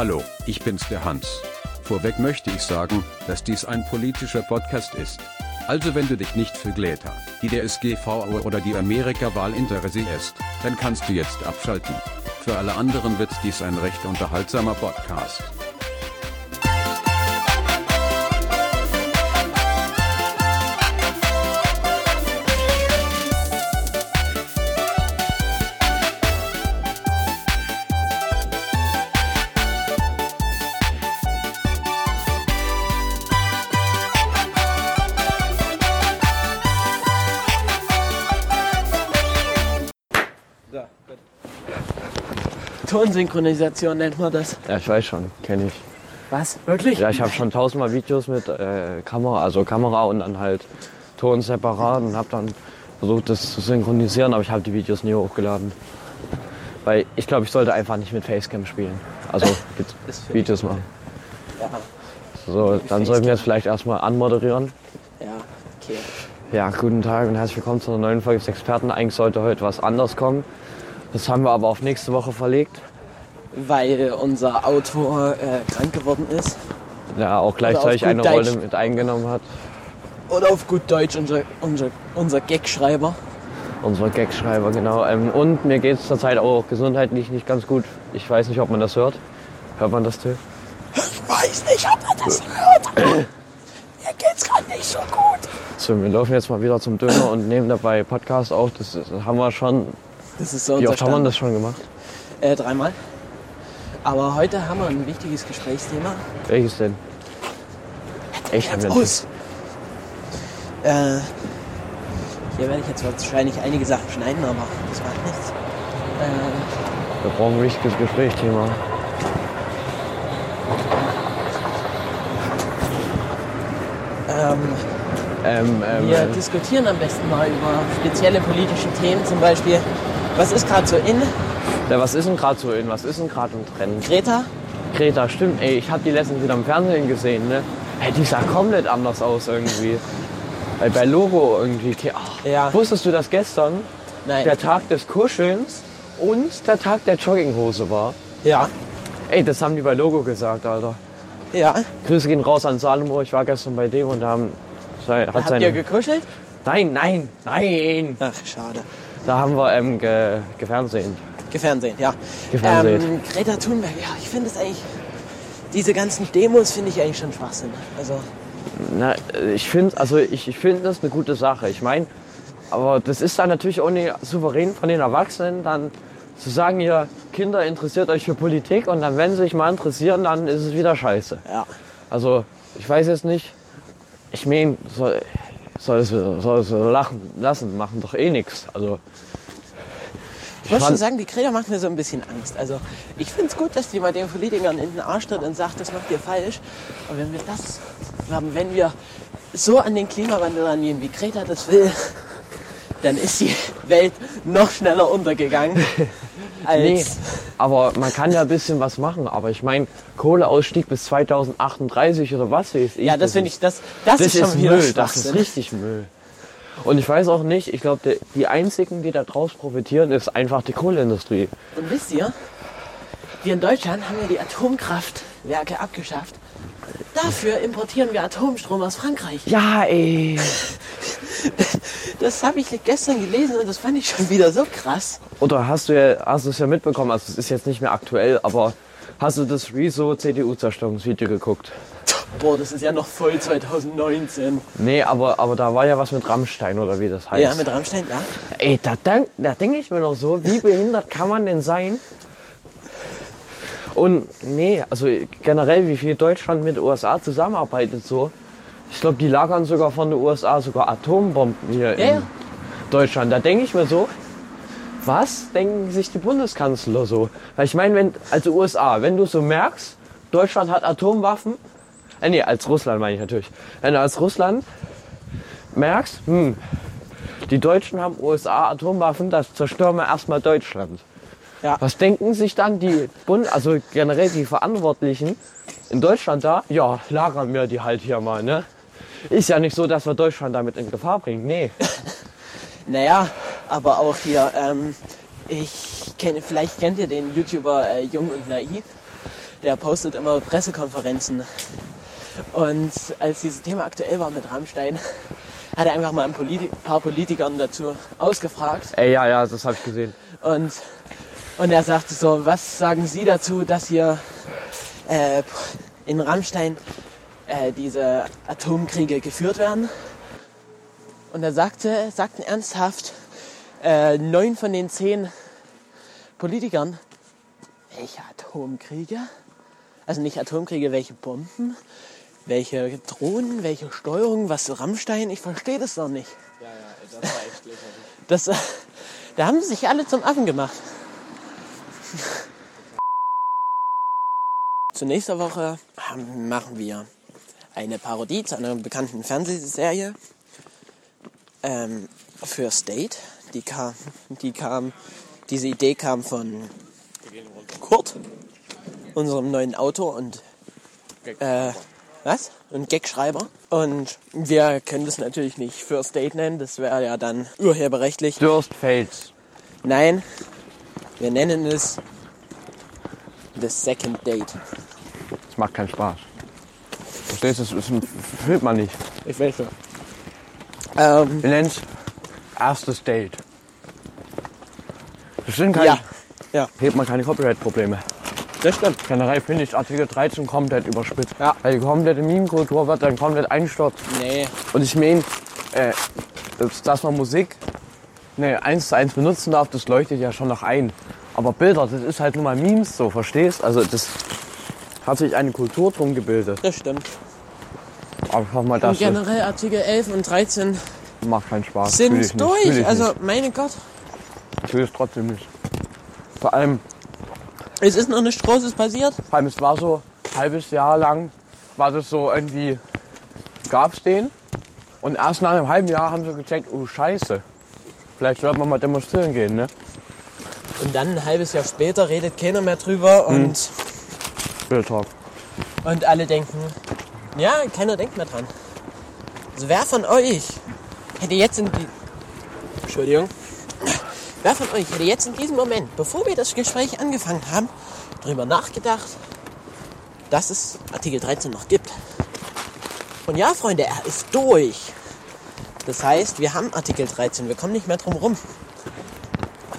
Hallo, ich bin's der Hans. Vorweg möchte ich sagen, dass dies ein politischer Podcast ist. Also wenn du dich nicht für Greta, die der SGV oder die Amerika-Wahl interessierst, dann kannst du jetzt abschalten. Für alle anderen wird dies ein recht unterhaltsamer Podcast. Tonsynchronisation nennt man das. Ja, ich weiß schon, kenne ich. Was? Wirklich? Ja, ich habe schon tausendmal Videos mit äh, Kamera, also Kamera und dann halt Ton separat und habe dann versucht, das zu synchronisieren, aber ich habe die Videos nie hochgeladen. Weil ich glaube, ich sollte einfach nicht mit Facecam spielen. Also Videos machen. Ja, So, dann sollten wir jetzt vielleicht erstmal anmoderieren. ja, okay. Ja, guten Tag und herzlich willkommen zu einer neuen Folge des Experten. Eigentlich sollte heute was anders kommen. Das haben wir aber auf nächste Woche verlegt. Weil unser Autor äh, krank geworden ist. Ja, auch gleichzeitig eine Deutsch. Rolle mit eingenommen hat. Oder auf gut Deutsch unser, unser, unser Gagschreiber. Unser Gagschreiber, genau. Ähm, und mir geht es zurzeit auch gesundheitlich nicht ganz gut. Ich weiß nicht, ob man das hört. Hört man das, Till? Ich weiß nicht, ob er das hört. Mir geht's gerade nicht so gut. So, wir laufen jetzt mal wieder zum Döner und nehmen dabei Podcast auf. Das haben wir schon. Das ist so Wie oft haben wir das schon gemacht? Äh, dreimal. Aber heute haben wir ein wichtiges Gesprächsthema. Welches denn? Haben wir Aus. Äh, hier werde ich jetzt wahrscheinlich einige Sachen schneiden, aber das macht nichts. Äh, Wir brauchen ein richtiges Gesprächsthema. ähm, Ähm, ähm, wir ähm, diskutieren am besten mal über spezielle politische Themen, zum Beispiel, was ist gerade so in? ja, was ist denn gerade so in? Was ist denn gerade im Trend? Greta? Greta, stimmt. Ey, ich habe die letztens wieder im Fernsehen gesehen, ne? Ey, die sah komplett anders aus irgendwie. Weil bei Logo irgendwie. Ach, Ja. Wusstest du, dass gestern Nein. der Tag des Kuschelns und der Tag der Jogginghose war? ja. Ey, das haben die bei Logo gesagt, Alter. Ja. Grüße gehen raus an Salomo. Ich war gestern bei dem und da haben, hat Habt seine. ihr gekuschelt? nein, nein, nein. Ach, schade. Da haben wir ähm, ge, gefernsehen. Gefernsehen, ja. Gefernsehen. Ähm, Greta Thunberg, ja, ich finde es eigentlich, diese ganzen Demos finde ich eigentlich schon Schwachsinn. Also, Na, ich finde, also ich, ich finde das eine gute Sache. Ich meine, aber das ist dann natürlich auch nicht souverän von den Erwachsenen, dann zu sagen, ihr Kinder interessiert euch für Politik und dann, wenn sie sich mal interessieren, dann ist es wieder scheiße. ja. Also, ich weiß jetzt nicht. Ich meine, soll, soll, es, soll es lachen, lassen, machen doch eh nichts. Also, Ich muss schon sagen, die Greta macht mir so ein bisschen Angst. Also, ich finde es gut, dass die mal den Politikern in den Arsch tritt und sagt, das macht ihr falsch. Aber wenn wir das haben, wenn wir so an den Klimawandel rangehen, wie Greta das will, dann ist die Welt noch schneller untergegangen als. Nee, aber man kann ja ein bisschen was machen. Aber ich meine, Kohleausstieg bis 2038 oder was weiß ich. Ja, das finde ist- ich, das, das, Das ist schon ist wieder Müll, das ist richtig Müll. Und ich weiß auch nicht, ich glaube, die einzigen, die da draus profitieren, ist einfach die Kohleindustrie. Und wisst ihr, wir in Deutschland haben ja die Atomkraftwerke abgeschafft. Dafür importieren wir Atomstrom aus Frankreich. Ja, ey. Das habe ich gestern gelesen und das fand ich schon wieder so krass. Oder hast du ja, hast es ja mitbekommen, also es ist jetzt nicht mehr aktuell, aber hast du das Rezo CDU-Zerstörungsvideo geguckt? Boah, das ist ja noch voll 2019. Nee, aber, aber da war ja was mit Rammstein oder wie das heißt. Ja, mit Rammstein, ja. Ey, da, denk- da denke ich mir noch so, wie behindert kann man denn sein? Und nee, also generell, wie viel Deutschland mit den USA zusammenarbeitet so. Ich glaube, die lagern sogar von den USA sogar Atombomben hier Ja, in. Deutschland. Da denke ich mir so, was denken sich die Bundeskanzler so? Weil ich meine, wenn, also USA, wenn du so merkst, Deutschland hat Atomwaffen, äh, nee, als Russland meine ich natürlich. Wenn du als Russland merkst, hm, die Deutschen haben USA Atomwaffen, das zerstören wir erstmal Deutschland. Ja. Was denken sich dann die Bund, also generell die Verantwortlichen in Deutschland da? Ja, lagern wir die halt hier mal, ne? Ist ja nicht so, dass wir Deutschland damit in Gefahr bringen. Nee. Naja, aber auch hier, ähm, ich kenne, vielleicht kennt ihr den YouTuber äh, Jung und Naiv. der postet immer Pressekonferenzen. Und als dieses Thema aktuell war mit Rammstein, hat er einfach mal ein Politi paar Politikern dazu ausgefragt. Ey, ja, ja, das habe ich gesehen. Und, und er sagte so, was sagen Sie dazu, dass hier äh, in Rammstein äh, diese Atomkriege geführt werden? Und er sagte, sagten ernsthaft, äh, neun von den zehn Politikern, welche Atomkriege? Also nicht Atomkriege, welche Bomben? Welche Drohnen, welche Steuerung, was Rammstein? Ich verstehe das doch nicht. Ja, ja, das war echt lächerlich. Das, äh, da haben sie sich alle zum Affen gemacht. Zu nächster Woche haben- machen wir eine Parodie zu einer bekannten Fernsehserie ähm, für State. Die kam, die kam, diese Idee kam von Kurt, unserem neuen Autor und äh, was? Und Gagschreiber. Und wir können das natürlich nicht für State nennen, das wäre ja dann urheberrechtlich. Durst Fates. Nein, wir nennen es The Second Date. Das macht keinen Spaß. Verstehst du, das, das fühlt man nicht. Ich weiß schon. Ähm, Wir nennen es erstes Date. Das sind keine, ja, ja, hebt man keine Copyright-Probleme. das stimmt. Generell finde ich Artikel 13 komplett überspitzt. Ja. Weil die komplette Meme-Kultur wird dann komplett einstürzt. Nee, Und ich meine, äh, dass- dass man Musik ne, eins zu eins benutzen darf, das leuchtet ja schon noch ein. Aber Bilder, das ist halt nur mal Memes so, verstehst? Also das hat sich eine Kultur drum gebildet. das stimmt. Einfach mal Und das das generell Artikel 11 und 13 macht keinen Spaß. Sind durch. Also, nicht. meine Gott, Ich will es trotzdem nicht. Vor allem, es ist noch nichts Großes passiert. vor allem, es war so ein halbes Jahr lang, war das so irgendwie, gab's den. Und erst nach einem halben Jahr haben sie gecheckt, oh Scheiße. Vielleicht sollten wir mal demonstrieren gehen, ne? Und dann ein halbes Jahr später redet keiner mehr drüber und, Real Talk. und alle denken, ja, keiner denkt mehr dran. Also wer von euch hätte jetzt in die... Entschuldigung. Wer von euch hätte jetzt in diesem Moment, bevor wir das Gespräch angefangen haben, darüber nachgedacht, dass es Artikel 13 noch gibt? Und ja, Freunde, er ist durch. Das heißt, wir haben Artikel 13, wir kommen nicht mehr drum rum.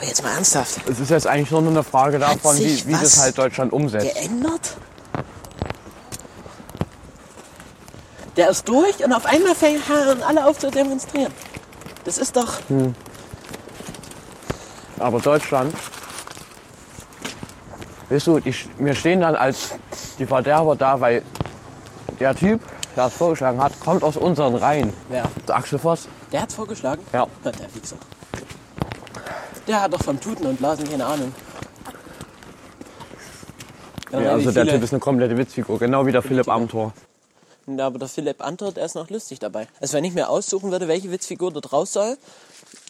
Aber jetzt mal ernsthaft. Es ist jetzt eigentlich nur eine Frage davon, wie, wie das halt Deutschland umsetzt. geändert? Der ist durch und auf einmal fängt- hören alle auf zu demonstrieren. Das ist doch. Aber Deutschland, weißt du, die, wir stehen dann als die Verderber da, weil der Typ, der es vorgeschlagen hat, kommt aus unseren Reihen. Wer? Der Axel Voss. Der hat's vorgeschlagen? Ja. Der Wichser. Der hat doch vom Tuten und Blasen keine Ahnung. Ja, also der Typ ist eine komplette Witzfigur, genau wie der Philipp Amthor. Ja, aber der Philipp Antort, der ist noch lustig dabei. Also wenn ich mir aussuchen würde, welche Witzfigur dort raus soll,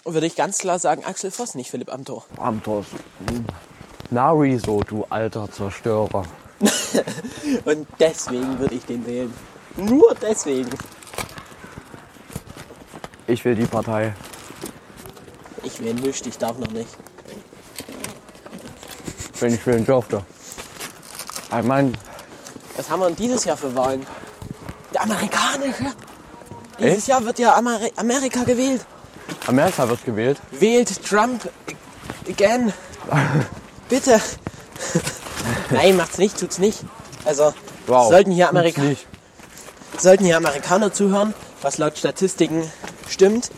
würde ich ganz klar sagen Axel Voss, nicht Philipp Amthor. Amthor ist... Nari so, du alter Zerstörer. Und deswegen würde ich den wählen. Nur deswegen. Ich will die Partei. Ich will nicht, ich darf noch nicht. Wenn ich wählen durfte. Ich meine, Was haben wir denn dieses Jahr für Wahlen? Der amerikanische. Dieses Echt? Jahr wird ja Ameri Amerika gewählt. Amerika wird gewählt. Wählt Trump again. Bitte. Nein, macht's nicht, tut's nicht. Also, Wow. sollten, hier Amerika sollten hier Amerikaner zuhören, was laut Statistiken stimmt,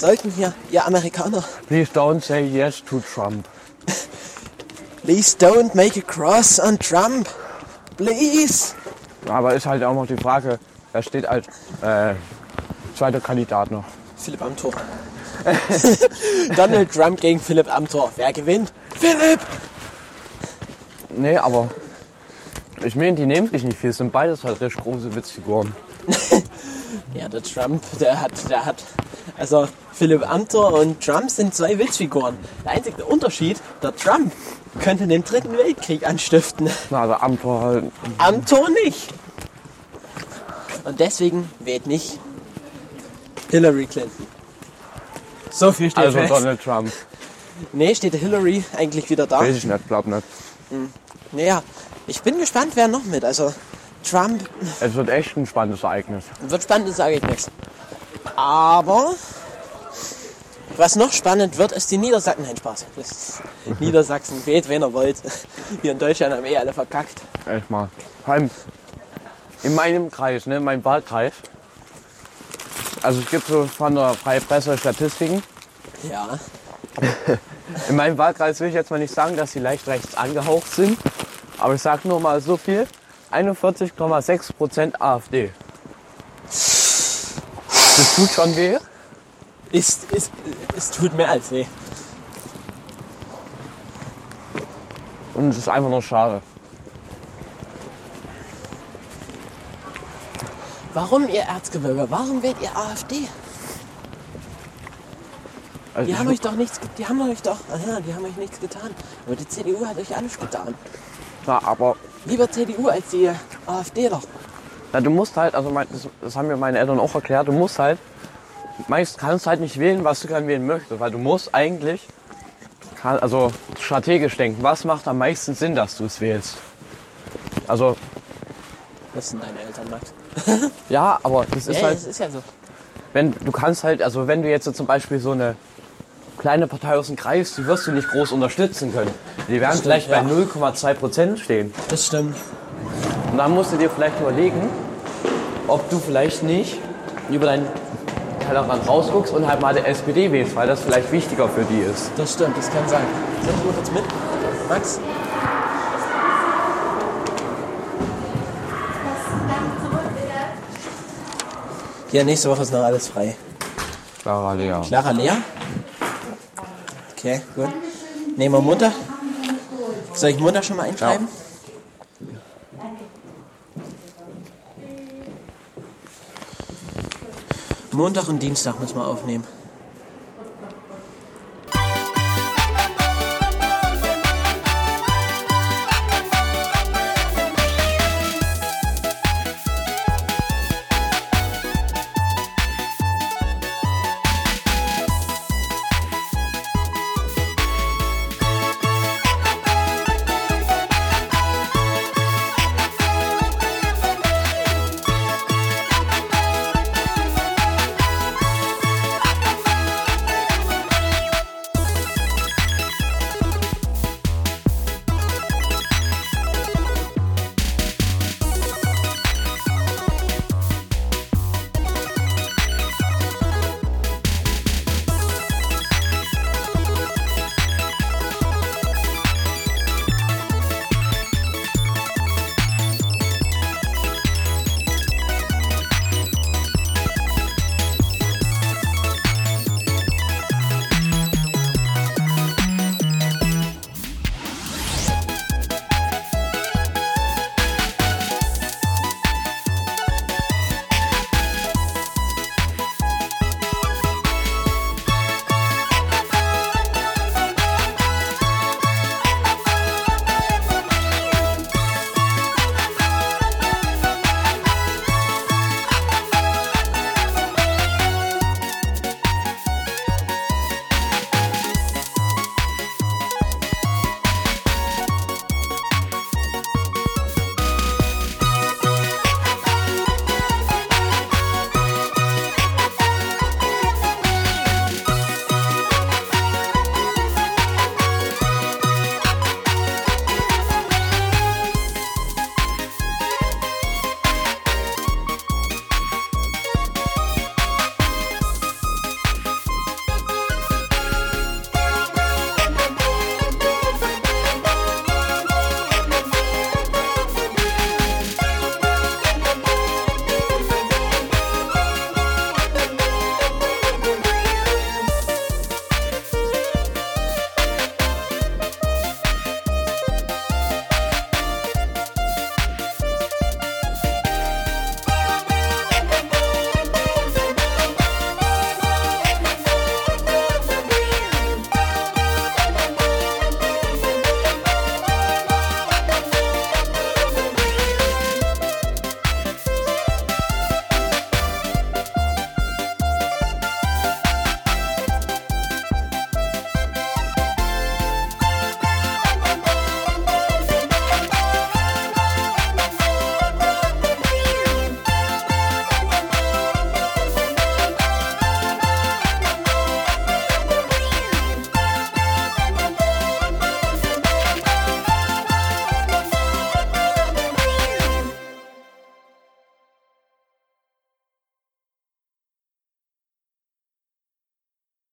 sollten hier ja Amerikaner. Please don't say yes to Trump. Please don't make a cross on Trump. Please. Aber ist halt auch noch die Frage, wer steht als äh, zweiter Kandidat noch? Philipp Amthor. Donald Trump gegen Philipp Amthor. Wer gewinnt? Philipp! Nee, aber ich meine, die nehmen sich nicht viel, es sind beides halt recht große Witzfiguren. Ja, der Trump, der hat, der hat, also Philipp Amthor und Trump sind zwei Witzfiguren. Der einzige Unterschied, der Trump könnte den dritten Weltkrieg anstiften. Na, also Amthor halt, Amthor nicht. Und deswegen wählt nicht Hillary Clinton. So viel steht also fest. Donald Trump. Nee, steht Hillary eigentlich wieder da. Weiß ich nicht, glaub nicht. Naja, Ich bin gespannt, wer noch mit. Also Trump Es wird echt ein spannendes Ereignis. wird spannend, sage ich nichts. Aber was noch spannend wird, ist die Niedersachsen. Nein, Spaß. Niedersachsen wählt, wen er wollt. Hier in Deutschland haben eh alle verkackt. Echt mal. Vor allem in meinem Kreis, ne, in meinem Wahlkreis. Also es gibt so von der Freie Presse Statistiken. Ja. In meinem Wahlkreis will ich jetzt mal nicht sagen, dass sie leicht rechts angehaucht sind. Aber ich sage nur mal so viel. 41,6% AfD. Tut schon weh. Ist, ist, es tut mehr als weh. Und es ist einfach nur schade. Warum ihr Erzgebirge? Warum wählt ihr AfD? Also Die haben euch doch nichts, die haben euch doch, aha, die haben euch nichts getan. Aber die CDU hat euch alles getan. na, aber Lieber CDU als die AfD doch. Na, du musst halt, also mein, das, das haben mir meine Eltern auch erklärt, du musst halt, meist kannst halt nicht wählen, was du gerne wählen möchtest, weil du musst eigentlich, also strategisch denken, was macht am meisten Sinn, dass du es wählst. Also, Das sind deine Eltern, Max. ja, aber das ist Ja, halt, das ist ja so. wenn du kannst halt, also wenn du jetzt so zum Beispiel so eine kleine Partei aus dem Kreis, die wirst du nicht groß unterstützen können. Die werden vielleicht bei ja. 0,2 Prozent stehen. Das stimmt. Und dann musst du dir vielleicht überlegen, ob du vielleicht nicht über deinen Tellerrand rausguckst und halt mal der SPD wählst, weil das vielleicht wichtiger für die ist. Das stimmt, das kann sein. Sind du jetzt mit? Max? Ja, nächste Woche ist noch alles frei. Clara Lea. Clara Lea? Okay, gut. Nehmen wir Mutter. Soll ich Mutter schon mal einschreiben? Montag und Dienstag müssen wir aufnehmen.